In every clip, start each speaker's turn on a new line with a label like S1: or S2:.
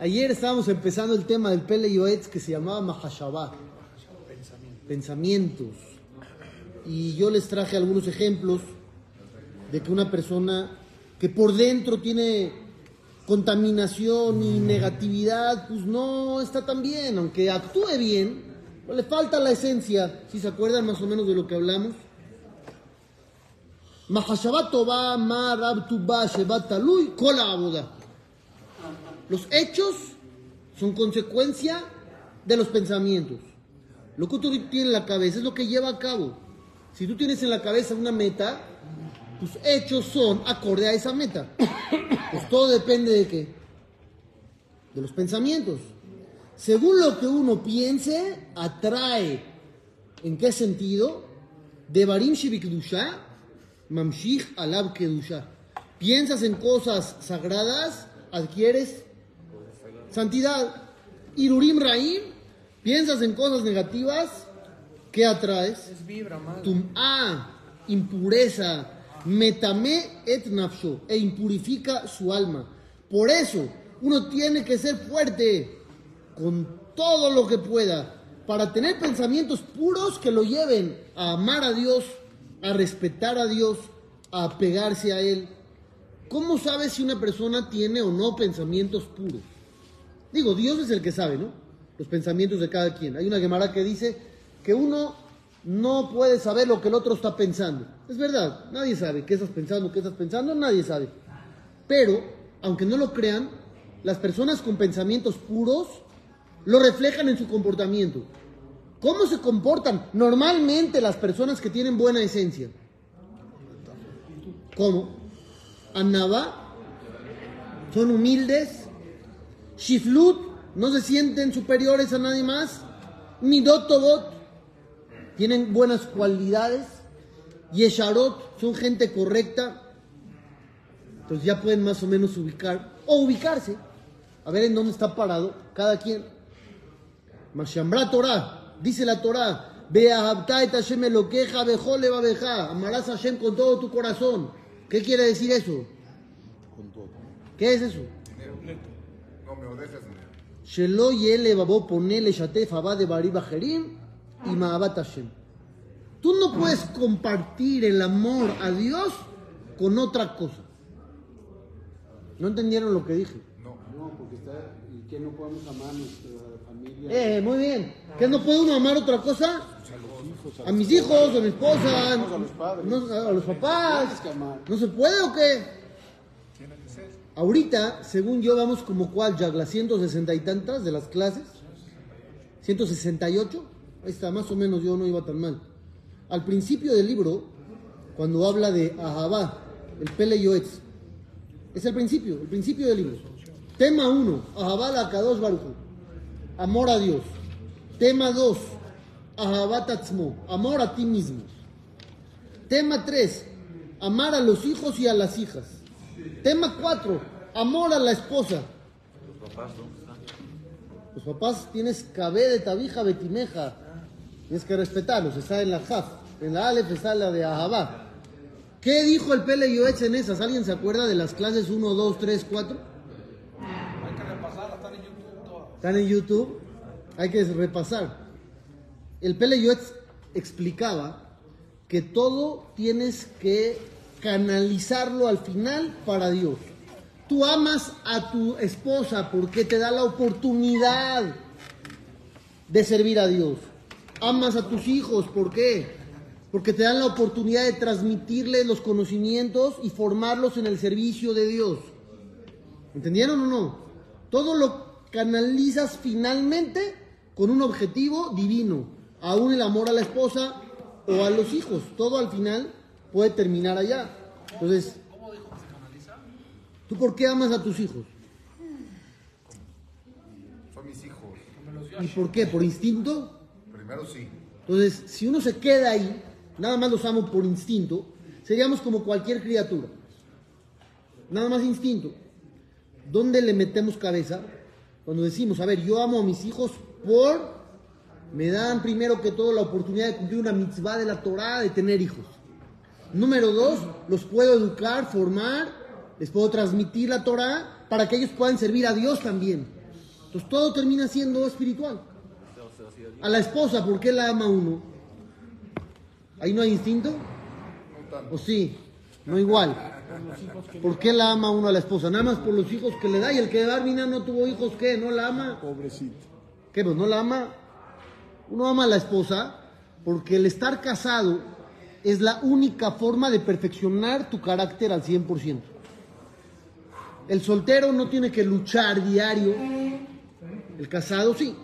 S1: Ayer estábamos empezando el tema del Pele Yoetz que se llamaba Mahashabah. Pensamientos. Y yo les traje algunos ejemplos de que una persona que por dentro tiene contaminación y negatividad, pues no está tan bien, aunque actúe bien, le falta la esencia. Si se acuerdan más o menos de lo que hablamos. Mahashabah Tová, Ma Rab Tubá, Shevat Talui, Kola. Los hechos son consecuencia de los pensamientos. Lo que tú tienes en la cabeza es lo que lleva a cabo. Si tú tienes en la cabeza una meta, tus hechos son acorde a esa meta. Pues todo depende de qué? De los pensamientos. Según lo que uno piense, atrae. ¿En qué sentido? De Barim Shibikdusha, Mamshich Alab Kedusha. Piensas en cosas sagradas, adquieres santidad. Irurim Raim, piensas en cosas negativas, ¿qué atraes?
S2: Es vibra, madre.
S1: Tum'a, impureza, metame et nafsho, e impurifica su alma. Por eso, uno tiene que ser fuerte con todo lo que pueda para tener pensamientos puros que lo lleven a amar a Dios, a respetar a Dios, a apegarse a Él. ¿Cómo sabes si una persona tiene o no pensamientos puros? Digo, Dios es el que sabe, ¿no? Los pensamientos de cada quien. Hay una Gemara que dice que uno no puede saber lo que el otro está pensando. Es verdad, nadie sabe qué estás pensando, qué estás pensando, nadie sabe. Pero, aunque no lo crean, las personas con pensamientos puros lo reflejan en su comportamiento. ¿Cómo se comportan normalmente las personas que tienen buena esencia? ¿Cómo? Anaba, son humildes, Shiflut, no se sienten superiores a nadie más, Midotobot, tienen buenas cualidades, Yesharot, son gente correcta, entonces ya pueden más o menos ubicar, o ubicarse, a ver en dónde está parado cada quien. Mashambra Torah, dice la Torah, amarás a Hashem con todo tu corazón. ¿Qué quiere decir eso? ¿Qué es eso?
S3: No me odejes, dinero.
S1: Shelo yele babo ponele shatef abad de bari bajerim y ma'abat Hashem. Tú no puedes compartir el amor a Dios con otra cosa. ¿No entendieron lo que dije?
S3: No.
S4: No, porque está. ¿Y que no podemos amar a nuestra familia?
S1: Eh, muy bien. ¿Que no puede uno amar otra cosa? A mis hijos, a mi esposa,
S4: a los padres.
S1: a los papás. ¿No se puede o qué? Ahorita, según yo, vamos como cuál, ya las 160 y tantas de las clases. 168. Ahí está, más o menos yo no iba tan mal. Al principio del libro, cuando habla de Ahabá, el Pele Yoetz, es el principio, el principio del libro. Tema 1, Ahabá la Kadosh Baruchu, amor a Dios. Tema 2, Ahabá Tatzmo, amor a ti mismo. Tema 3, amar a los hijos y a las hijas. Tema 4, amor a la esposa. Los papás tienes cabé de tabija betimeja. Tienes que respetarlos. Está en la Jaf. En la Aleph está la de Ahabá. ¿Qué dijo el Pele en esas? ¿Alguien se acuerda de las clases 1, 2, 3, 4?
S2: Hay que repasarla, están en YouTube.
S1: Están en YouTube. Hay que repasar. El Pele explicaba que todo tienes que canalizarlo al final para Dios. Tú amas a tu esposa porque te da la oportunidad de servir a Dios. Amas a tus hijos, ¿por qué? Porque te dan la oportunidad de transmitirles los conocimientos y formarlos en el servicio de Dios. ¿Entendieron o no? Todo lo canalizas finalmente con un objetivo divino. Aún el amor a la esposa o a los hijos. Todo al final puede terminar allá. Entonces, ¿tú por qué amas a tus hijos?
S3: Son mis hijos.
S1: ¿Y por qué? ¿Por instinto?
S3: Primero sí.
S1: Entonces, si uno se queda ahí, nada más los amo por instinto, seríamos como cualquier criatura. Nada más instinto. ¿Dónde le metemos cabeza? Cuando decimos, a ver, yo amo a mis hijos por... Me dan primero que todo la oportunidad de cumplir una mitzvah de la Torah de tener hijos. Número dos, los puedo educar, formar, les puedo transmitir la Torah para que ellos puedan servir a Dios también. Entonces todo termina siendo espiritual. A la esposa, ¿por qué la ama uno? ¿Ahí no hay instinto? ¿O sí? No igual. ¿Por qué la ama uno a la esposa? Nada más por los hijos que le da. Y el que Barbina no tuvo hijos, ¿qué? ¿No la ama?
S4: Pobrecito.
S1: ¿Qué? Pues no la ama. Uno ama a la esposa porque el estar casado es la única forma de perfeccionar tu carácter al 100%. El soltero no tiene que luchar diario. El casado sí.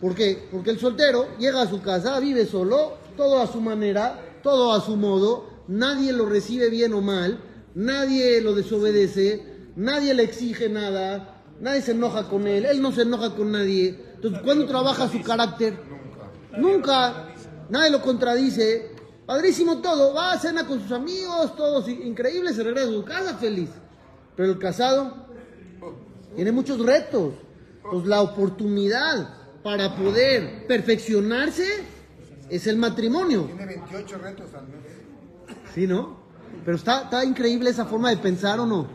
S1: ¿Por qué? Porque el soltero llega a su casa, vive solo, todo a su manera, todo a su modo, nadie lo recibe bien o mal, nadie lo desobedece, nadie le exige nada, nadie se enoja con él, él no se enoja con nadie. Entonces, ¿cuándo trabaja su carácter? Nunca. Nadie lo contradice. Padrísimo todo. Va a cena con sus amigos, todos increíble, se regresa a su casa feliz. Pero el casado tiene muchos retos. Pues la oportunidad para poder perfeccionarse es el matrimonio.
S3: Tiene 28 retos al mes.
S1: ¿Sí, no? Pero está, está increíble esa forma de pensar o no.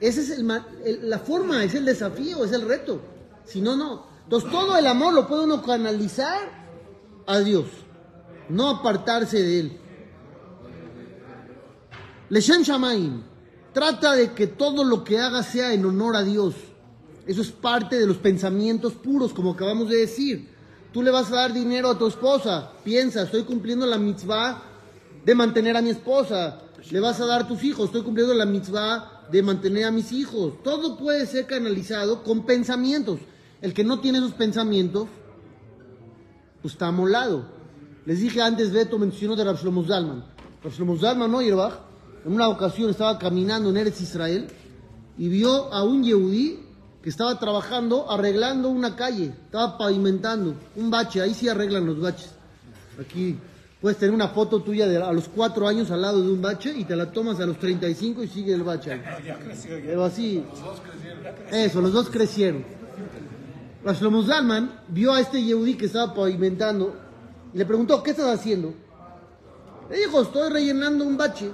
S1: Esa es el el- la forma, es el desafío, es el reto. Si no, no. Entonces todo el amor lo puede uno canalizar a Dios, no apartarse de él. Leshem Shamaim trata de que todo lo que haga sea en honor a Dios. Eso es parte de los pensamientos puros, como acabamos de decir. Tú le vas a dar dinero a tu esposa, piensa, estoy cumpliendo la mitzvah de mantener a mi esposa. Le vas a dar a tus hijos, estoy cumpliendo la mitzvah de mantener a mis hijos. Todo puede ser canalizado con pensamientos. El que no tiene esos pensamientos, pues está amolado. Les dije antes, Beto mencionó de Rav Shlomo Zalman. Rav Shlomo Zalman Neuerbach, en una ocasión estaba caminando en Eretz Israel y vio a un Yehudí que estaba trabajando arreglando una calle, estaba pavimentando un bache, ahí sí arreglan los baches. Aquí puedes tener una foto tuya de a los cuatro años al lado de un bache y te la tomas a los 35 y sigue el bache ahí. Pero así, eso, los dos crecieron. Rav Shlomo Zalman vio a este Yehudí que estaba pavimentando le preguntó, ¿qué estás haciendo? Le dijo, estoy rellenando un bache.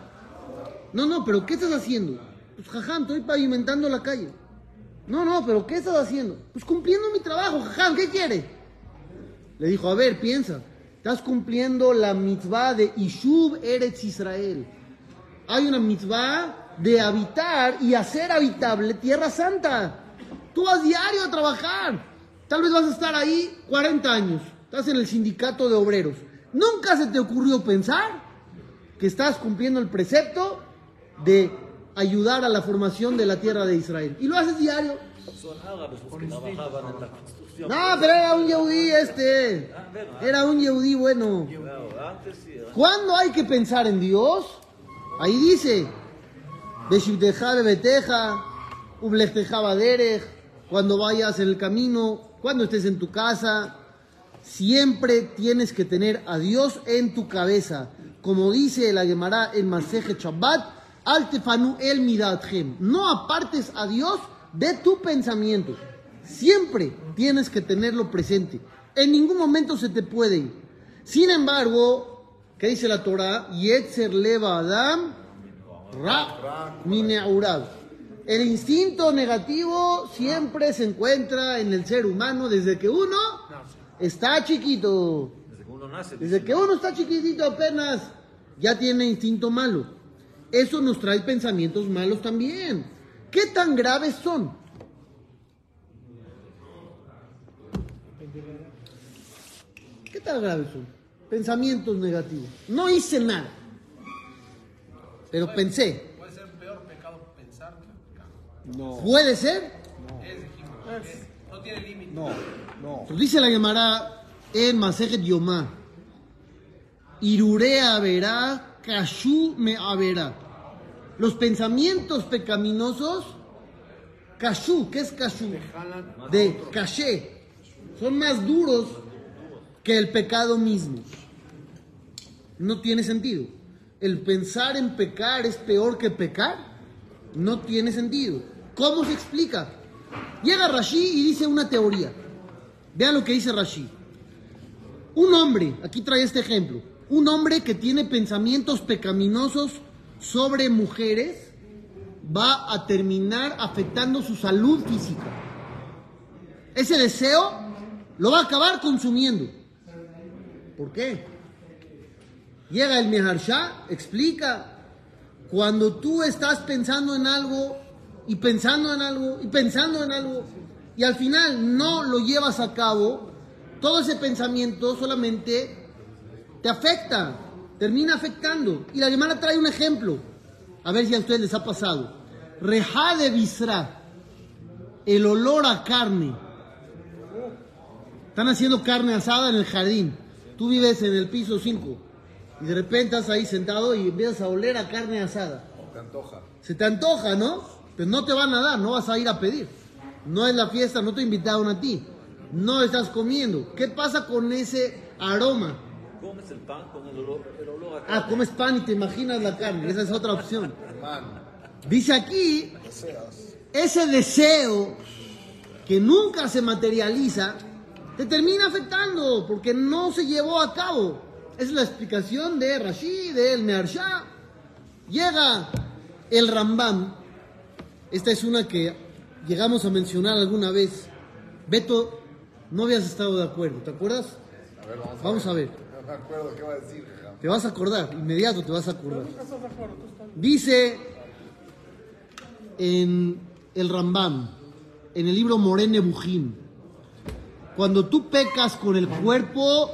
S1: No, no, pero ¿qué estás haciendo? Pues jajam, estoy pavimentando la calle. No, no, pero ¿qué estás haciendo? Pues cumpliendo mi trabajo, jajam, ¿qué quiere? Le dijo, a ver, piensa, estás cumpliendo la mitzvah de Ishub Eretz Israel. Hay una mitzvah de habitar y hacer habitable Tierra Santa. Tú vas diario a trabajar. Tal vez vas a estar ahí 40 años. Estás en el sindicato de obreros. Nunca se te ocurrió pensar que estás cumpliendo el precepto de ayudar a la formación de la tierra de Israel. Y lo haces diario.
S5: Son que.
S1: No, pero era un yehudí este. Era un yehudí bueno. ¿Cuándo hay que pensar en Dios? Ahí dice, cuando vayas en el camino, cuando estés en tu casa, siempre tienes que tener a Dios en tu cabeza. Como dice la Gemara en Maseje Shabbat, al tefanu el midathem. No apartes a Dios de tu pensamiento. Siempre tienes que tenerlo presente. En ningún momento se te puede ir. Sin embargo, ¿qué dice la Torah? Yetzer leva Adam ra mineurad. El instinto negativo siempre se encuentra en el ser humano desde que uno está chiquito.
S5: Desde que uno nace.
S1: Desde que uno está chiquitito apenas ya tiene instinto malo. Eso nos trae pensamientos malos también. ¿Qué tan graves son? ¿Qué tan graves son? Pensamientos negativos. No hice nada. Pero pensé.
S2: Puede ser peor pecado pensar que pecado.
S4: No,
S1: ¿Puede ser?
S2: Es, dijimos, es- no tiene límite.
S4: no, no.
S1: Dice la Gemara en Masejet Yomá. Irurea verá, kashu me verá. Los pensamientos pecaminosos, kashu, ¿qué es kashu? De caché. Son más duros que el pecado mismo. No tiene sentido. El pensar en pecar es peor que pecar. No tiene sentido. ¿Cómo se explica? Llega Rashi y dice una teoría. Vean lo que dice Rashi. Un hombre, aquí trae este ejemplo, un hombre que tiene pensamientos pecaminosos sobre mujeres, va a terminar afectando su salud física. Ese deseo lo va a acabar consumiendo. ¿Por qué? Llega el Meharsha, explica, cuando tú estás pensando en algo y pensando en algo y pensando en algo y al final no lo llevas a cabo, todo ese pensamiento solamente te afecta, termina afectando. Y la Gemara trae un ejemplo, a ver si a ustedes les ha pasado. Reja de bisra, el olor a carne. Están haciendo carne asada en el jardín. Tú vives en el piso 5 y de repente estás ahí sentado y empiezas a oler a carne asada.
S3: Te antoja.
S1: Se te antoja, ¿no? Pero no te van a dar, no vas a ir a pedir. No es la fiesta, no te invitaron a ti. No estás comiendo. ¿Qué pasa con ese aroma?
S5: Comes el pan con el olor, el olor a
S1: Ah, comes pan y te imaginas la carne. Esa es otra opción. Dice aquí, ese deseo que nunca se materializa, te termina afectando porque no se llevó a cabo. Esa es la explicación de Rashid, de El Meharsha. Llega el Rambam. Esta es una que llegamos a mencionar alguna vez. Beto, no habías estado de acuerdo, ¿te acuerdas?
S3: a ver, vamos a
S1: ver.
S3: No me acuerdo qué va a decir. hija.
S1: Te vas a acordar, inmediato te vas a acordar. Dice en el Rambam, en el libro Morene Bujim, cuando tú pecas con el cuerpo,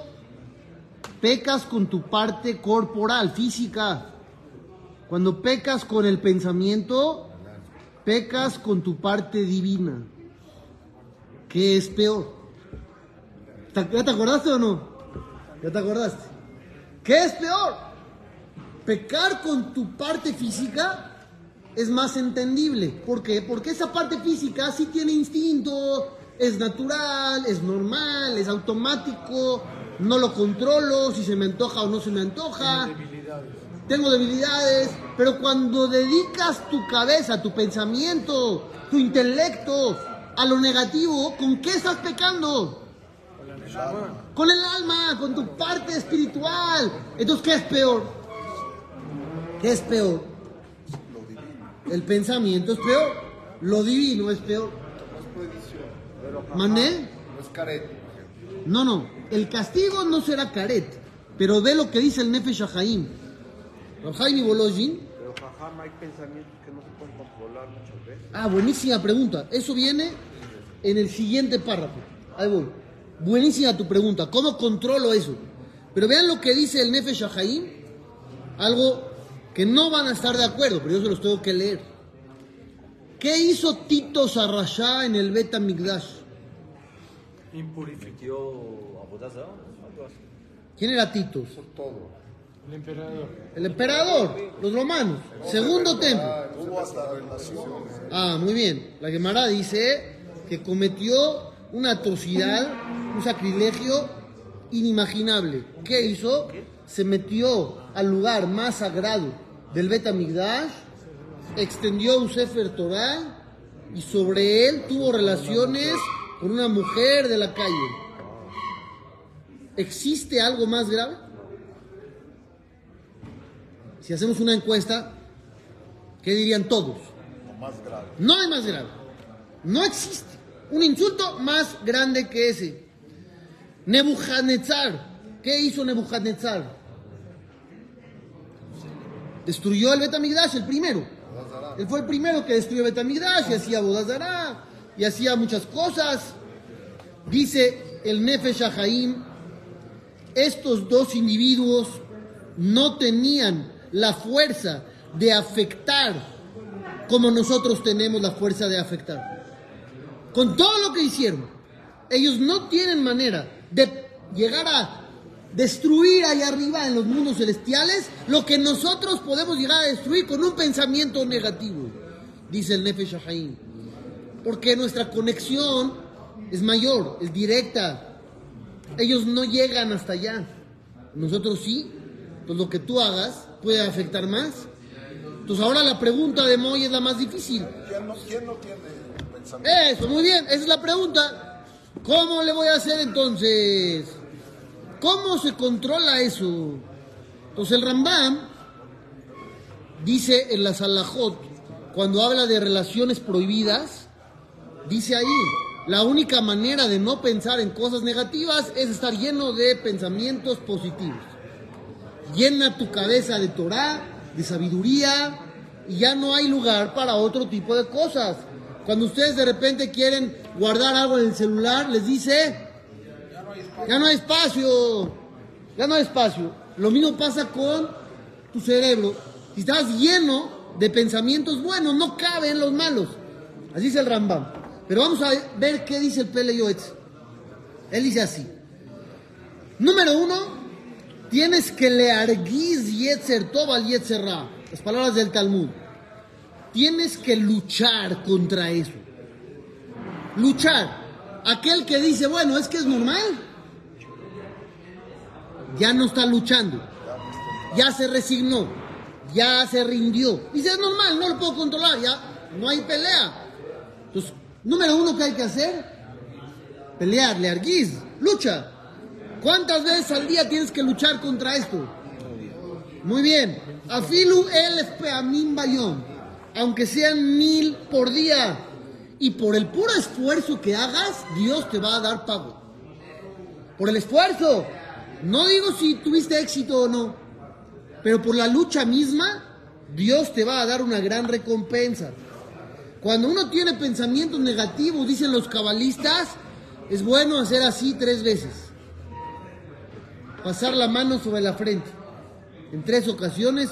S1: pecas con tu parte corporal, física. Cuando pecas con el pensamiento, pecas con tu parte divina. ¿Qué es peor? ¿Te- ¿Ya te acordaste o no? ¿Ya te acordaste? ¿Qué es peor? Pecar con tu parte física es más entendible. ¿Por qué? Porque esa parte física sí tiene instinto, es natural, es normal, es automático, no lo controlo si se me antoja o no se me antoja. Tengo debilidades, pero cuando dedicas tu cabeza, tu pensamiento, tu intelecto a lo negativo, ¿con qué estás pecando? Con el alma, con tu parte espiritual. Entonces, ¿qué es peor? ¿Qué es peor? El pensamiento es peor. Lo divino es peor. ¿Mané?
S3: No es caret.
S1: No, no. El castigo no será caret. Pero ve lo que dice el Nefesh Shahaim. Rabhaim y Bolojin.
S6: Pero jajam, hay pensamientos que no se pueden controlar muchas veces.
S1: Ah, buenísima pregunta. Eso viene en el siguiente párrafo. Ahí voy. Buenísima tu pregunta. ¿Cómo controlo eso? Pero vean lo que dice el Nefesh Shahaim. Algo que no van a estar de acuerdo, pero yo se los tengo que leer. ¿Qué hizo Tito Sarrashá en el Bet Migdash?
S5: Metió a.
S1: ¿Quién era Tito?
S3: Todo.
S1: El emperador, los romanos. Segundo templo.
S3: Hubo hasta relaciones.
S1: Ah, muy bien. La Gemara dice que cometió una atrocidad, un sacrilegio inimaginable. ¿Qué hizo? Se metió al lugar más sagrado del Bet Amigdash, extendió un Sefer Torah y sobre él tuvo relaciones con una mujer de la calle. ¿Existe algo más grave? Si hacemos una encuesta, ¿qué dirían todos?
S3: Lo más grave.
S1: No hay más grave. No existe un insulto más grande que ese. Nebuchadnezzar. ¿Qué hizo Nebuchadnezzar? Destruyó el Betamigdash, el primero. Él fue el primero que destruyó Betamigdash y hacía Bodazará y hacía muchas cosas. Dice el Nefesh Haim, estos dos individuos no tenían la fuerza de afectar como nosotros tenemos la fuerza de afectar. Con todo lo que hicieron, ellos no tienen manera de llegar a destruir ahí arriba en los mundos celestiales lo que nosotros podemos llegar a destruir con un pensamiento negativo, dice el Nefesh Haim. Porque nuestra conexión es mayor, es directa. Ellos no llegan hasta allá. Nosotros sí. Pues lo que tú hagas puede afectar más. Entonces ahora la pregunta de Moy es la más difícil.
S3: ¿Quién no, quién no tiene pensamiento?
S1: Eso, muy bien, esa es la pregunta. ¿Cómo le voy a hacer entonces? ¿Cómo se controla eso? Entonces el Rambam dice en la Salahot, cuando habla de relaciones prohibidas, dice ahí, la única manera de no pensar en cosas negativas es estar lleno de pensamientos positivos. Llena tu cabeza de Torah, de sabiduría, y ya no hay lugar para otro tipo de cosas. Cuando ustedes de repente quieren guardar algo en el celular, les dice, ya no hay espacio, ya no hay espacio. Lo mismo pasa con tu cerebro. Si estás lleno de pensamientos buenos, no caben los malos. Así dice el Rambam. Pero vamos a ver qué dice el Pele Yoetz. Él dice así. Número uno, tienes que learguiz yetzer tov al yetzer ra. Las palabras del Talmud. Tienes que luchar contra eso. Luchar. Aquel que dice, bueno, es que es normal. Ya no está luchando. Ya se resignó. Ya se rindió. Dice, es normal, no lo puedo controlar. Ya no hay pelea. Entonces, número uno que hay que hacer, pelear, learguiz, lucha. ¿Cuántas veces al día tienes que luchar contra esto? Muy bien. Afilu el peamim bayón. Aunque sean mil por día. Y por el puro esfuerzo que hagas, Dios te va a dar pago. Por el esfuerzo. No digo si tuviste éxito o no. Pero por la lucha misma, Dios te va a dar una gran recompensa. Cuando uno tiene pensamientos negativos, dicen los cabalistas, es bueno hacer así tres veces. Pasar la mano sobre la frente. En tres ocasiones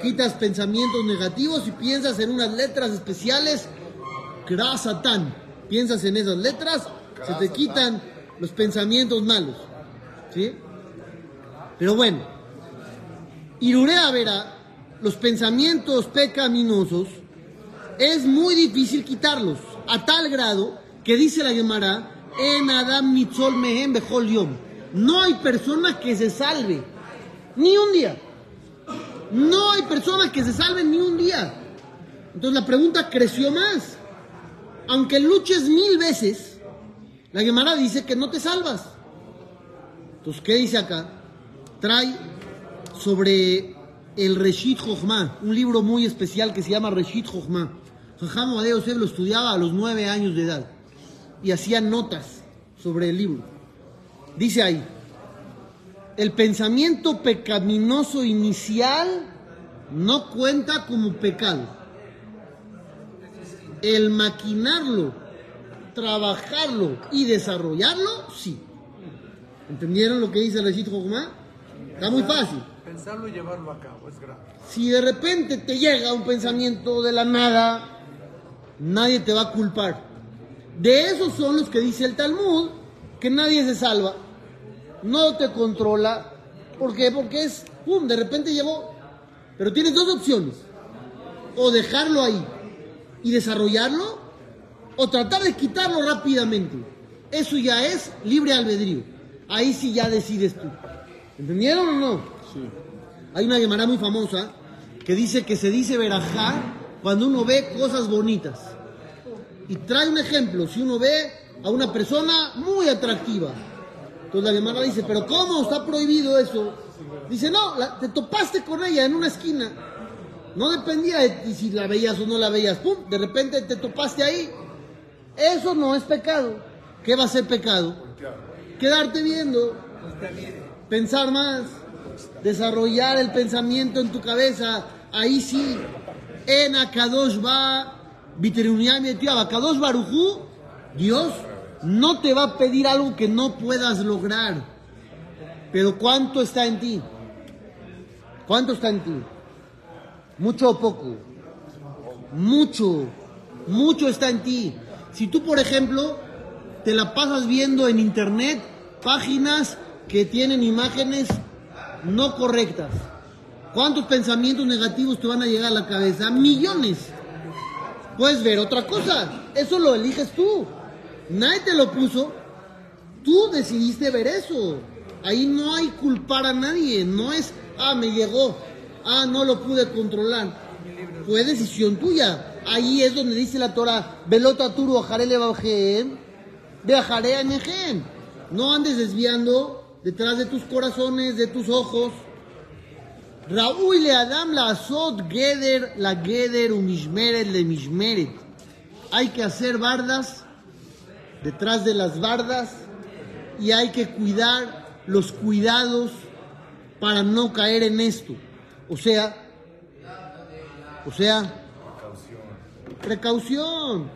S1: quitas pensamientos negativos y piensas en unas letras especiales. Kra Satán. Piensas en esas letras, se te quitan los pensamientos malos. ¿Sí? Pero bueno, Irurea verá, los pensamientos pecaminosos es muy difícil quitarlos, a tal grado que dice la Gemara, en Adam Mitzol Mehem Yom. No hay persona que se salve, ni un día. No hay persona que se salve ni un día. Entonces la pregunta creció más. Aunque luches mil veces, la Gemara dice que no te salvas. Entonces, ¿qué dice acá? Trae sobre el Reshit Jochma, un libro muy especial que se llama Reshit Jochma. Jajam Yosef lo estudiaba a los nueve años de edad y hacía notas sobre el libro. Dice ahí, el pensamiento pecaminoso inicial no cuenta como pecado. El maquinarlo, trabajarlo y desarrollarlo, sí. ¿Entendieron lo que dice el Jochma? Está muy fácil.
S6: Pensarlo y llevarlo a cabo es grave.
S1: Si de repente te llega un pensamiento de la nada, nadie te va a culpar. De esos son los que dice el Talmud, que nadie se salva, no te controla. ¿Por qué? Porque es, pum, de repente llegó. Pero tienes dos opciones. O dejarlo ahí y desarrollarlo, o tratar de quitarlo rápidamente. Eso ya es libre albedrío. Ahí sí ya decides tú. ¿Entendieron o no? Hay una Gemara muy famosa que dice que se dice verajá cuando uno ve cosas bonitas. Y trae un ejemplo, si uno ve a una persona muy atractiva. Entonces la Gemara dice, pero ¿cómo está prohibido eso? Dice, no, la- te topaste con ella en una esquina. No dependía de ti si la veías o no la veías. Pum, de repente te topaste ahí. Eso no es pecado. ¿Qué va a ser pecado? Quedarte viendo, pensar más, desarrollar el pensamiento en tu cabeza. Ahí sí, en Akadosh va, Akadosh Barujú, Dios no te va a pedir algo que no puedas lograr. Pero ¿cuánto está en ti? ¿Cuánto está en ti? ¿Mucho o poco? Mucho, mucho está en ti. Si tú, por ejemplo, te la pasas viendo en internet páginas que tienen imágenes no correctas, ¿cuántos pensamientos negativos te van a llegar a la cabeza? Millones. Puedes ver otra cosa. Eso lo eliges tú. Nadie te lo puso. Tú decidiste ver eso. Ahí no hay culpar a nadie. No es, ah, me llegó. Ah, no lo pude controlar. Fue decisión tuya. Ahí es donde dice la Torah, velota turu ajarele bajem, viajaré a. No andes desviando detrás de tus corazones, de tus ojos. Raúl le Adam la azot geder la geder umishmeret le mishmeret. Hay que hacer bardas detrás de las bardas y hay que cuidar los cuidados para no caer en esto. O sea, o sea, precaución.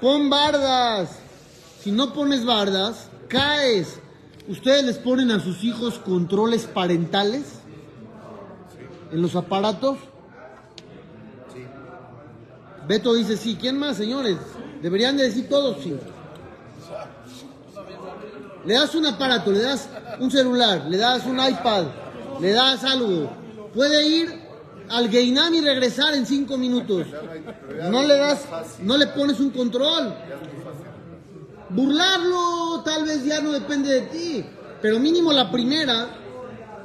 S1: Pon bardas. Si no pones bardas, caes. ¿Ustedes les ponen a sus hijos controles parentales en los aparatos? Beto dice sí. ¿Quién más, señores? Deberían de decir todos sí. Le das un aparato, le das un celular, le das un iPad, le das algo. Puede ir al Geinam y regresar en cinco minutos. No le das, no le pones un control. Burlarlo tal vez ya no depende de ti, pero mínimo la primera,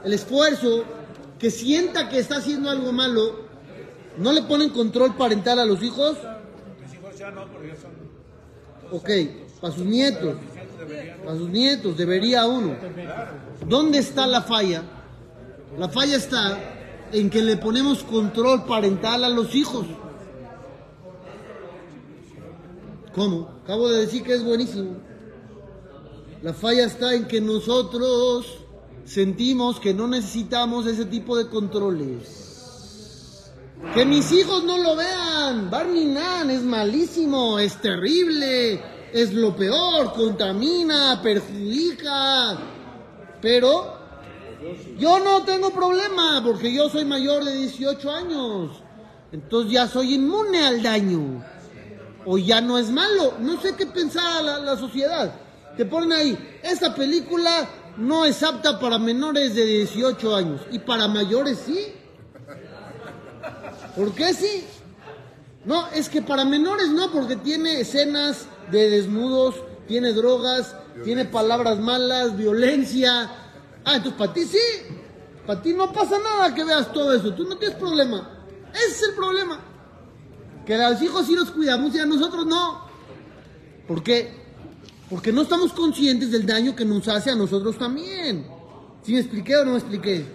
S1: el esfuerzo, que sienta que está haciendo algo malo, ¿no le ponen control parental a los hijos? Ok, para sus nietos, para sus nietos, debería uno. ¿Dónde está la falla? La falla está en que le ponemos control parental a los hijos. ¿Cómo? Acabo de decir que es buenísimo. La falla está en que nosotros sentimos que no necesitamos ese tipo de controles. Que mis hijos no lo vean. Barminan es malísimo, es terrible, es lo peor, contamina, perjudica. Pero yo no tengo problema porque yo soy mayor de 18 años. Entonces ya soy inmune al daño. O ya no es malo. No sé qué pensar la, la sociedad. Te ponen ahí, esta película no es apta para menores de 18 años. Y para mayores sí. ¿Por qué sí? No, es que para menores no, porque tiene escenas de desnudos, tiene drogas, tiene palabras malas, violencia. Ah, entonces para ti sí. Para ti no pasa nada que veas todo eso. Tú no tienes problema. Ese es el problema. Que a los hijos sí los cuidamos y a nosotros no. ¿Por qué? Porque no estamos conscientes del daño que nos hace a nosotros también. ¿Sí me expliqué o no me expliqué?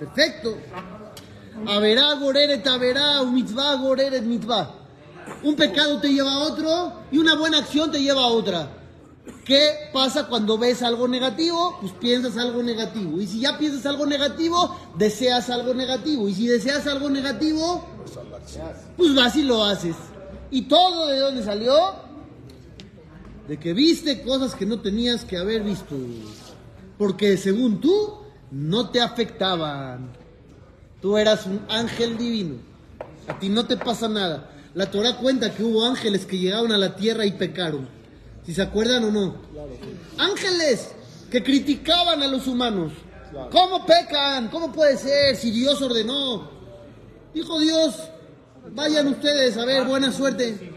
S1: Perfecto. Averá, goreret, averá, un mitzvah, goreret, mitzvah. Un pecado te lleva a otro y una buena acción te lleva a otra. ¿Qué pasa cuando ves algo negativo? Pues piensas algo negativo. Y si ya piensas algo negativo, deseas algo negativo. Y si deseas algo negativo, pues vas y lo haces. ¿Y todo de dónde salió? De que viste cosas que no tenías que haber visto. Porque según tú, no te afectaban. Tú eras un ángel divino. A ti no te pasa nada. La Torah cuenta que hubo ángeles que llegaron a la tierra y pecaron. Si se acuerdan o no. Ángeles que criticaban a los humanos. ¿Cómo pecan? ¿Cómo puede ser si Dios ordenó? Dijo Dios, vayan ustedes a ver, buena suerte.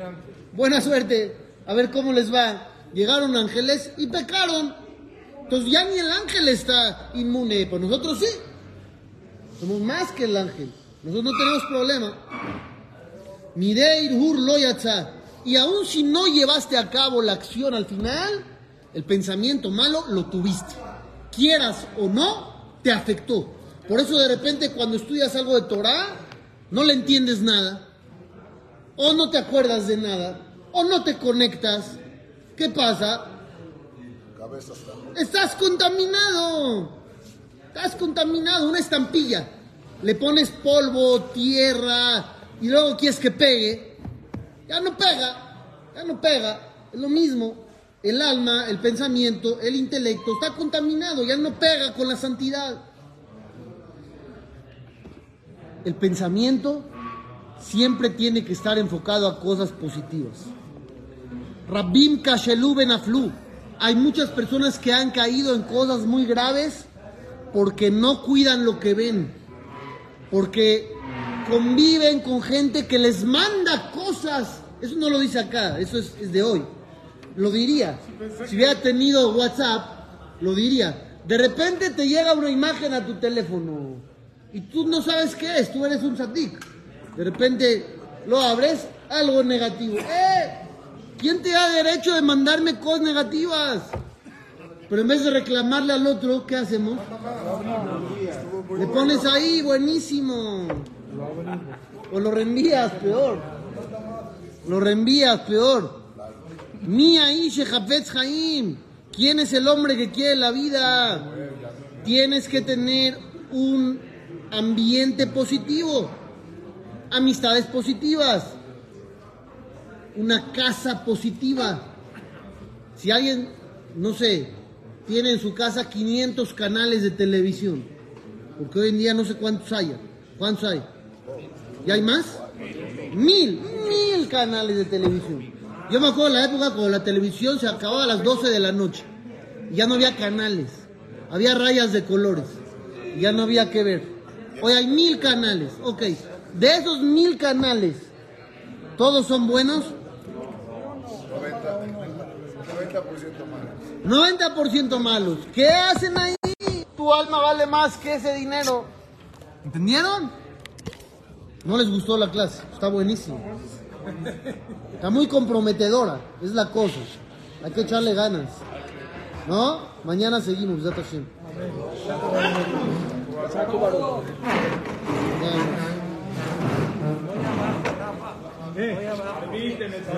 S1: Buena suerte. A ver cómo les va. Llegaron ángeles y pecaron. Entonces ya ni el ángel está inmune. Pues nosotros sí. Somos más que el ángel. Nosotros no tenemos problema. Mireir hur lo. Y aun si no llevaste a cabo la acción al final, el pensamiento malo lo tuviste. Quieras o no, te afectó. Por eso de repente cuando estudias algo de Torah, no le entiendes nada. O no te acuerdas de nada. O no te conectas. ¿Qué pasa? Estás contaminado. Estás contaminado. Una estampilla. Le pones polvo, tierra y luego quieres que pegue. Ya no pega. Ya no pega. Es lo mismo. El alma, el pensamiento, el intelecto está contaminado. Ya no pega con la santidad. El pensamiento siempre tiene que estar enfocado a cosas positivas. Rabim Kashelu Benaflu. Hay muchas personas que han caído en cosas muy graves porque no cuidan lo que ven. Porque conviven con gente que les manda cosas. Eso no lo dice acá, eso es, de hoy. Lo diría. Si hubiera tenido WhatsApp, lo diría. De repente te llega una imagen a tu teléfono y tú no sabes qué es, tú eres un sadik. De repente lo abres, algo negativo. ¡Eh! ¿Quién te da derecho de mandarme cosas negativas? Pero en vez de reclamarle al otro, ¿qué hacemos? Le pones ahí, buenísimo. O lo reenvías, peor. Lo reenvías, peor. Mi Aish Hafetz Haim. ¿Quién es el hombre que quiere la vida? Tienes que tener un ambiente positivo, amistades positivas, una casa positiva. Si alguien, no sé, tiene en su casa 500 canales de televisión, porque hoy en día no sé cuántos haya. ¿Cuántos hay? ¿Y hay más? Mil, mil canales de televisión. Yo me acuerdo de la época cuando la televisión se acababa a las 12 de la noche. Y ya no había canales. Había rayas de colores. Y ya no había que ver. Hoy hay mil canales. Ok. De esos mil canales, ¿todos son buenos?
S3: 90%, 90% más.
S1: 90% malos. ¿Qué hacen ahí? Tu alma vale más que ese dinero. ¿Entendieron? No les gustó la clase. Está buenísimo. Está muy comprometedora. Es la cosa. Hay que echarle ganas. ¿No? Mañana seguimos. Ya.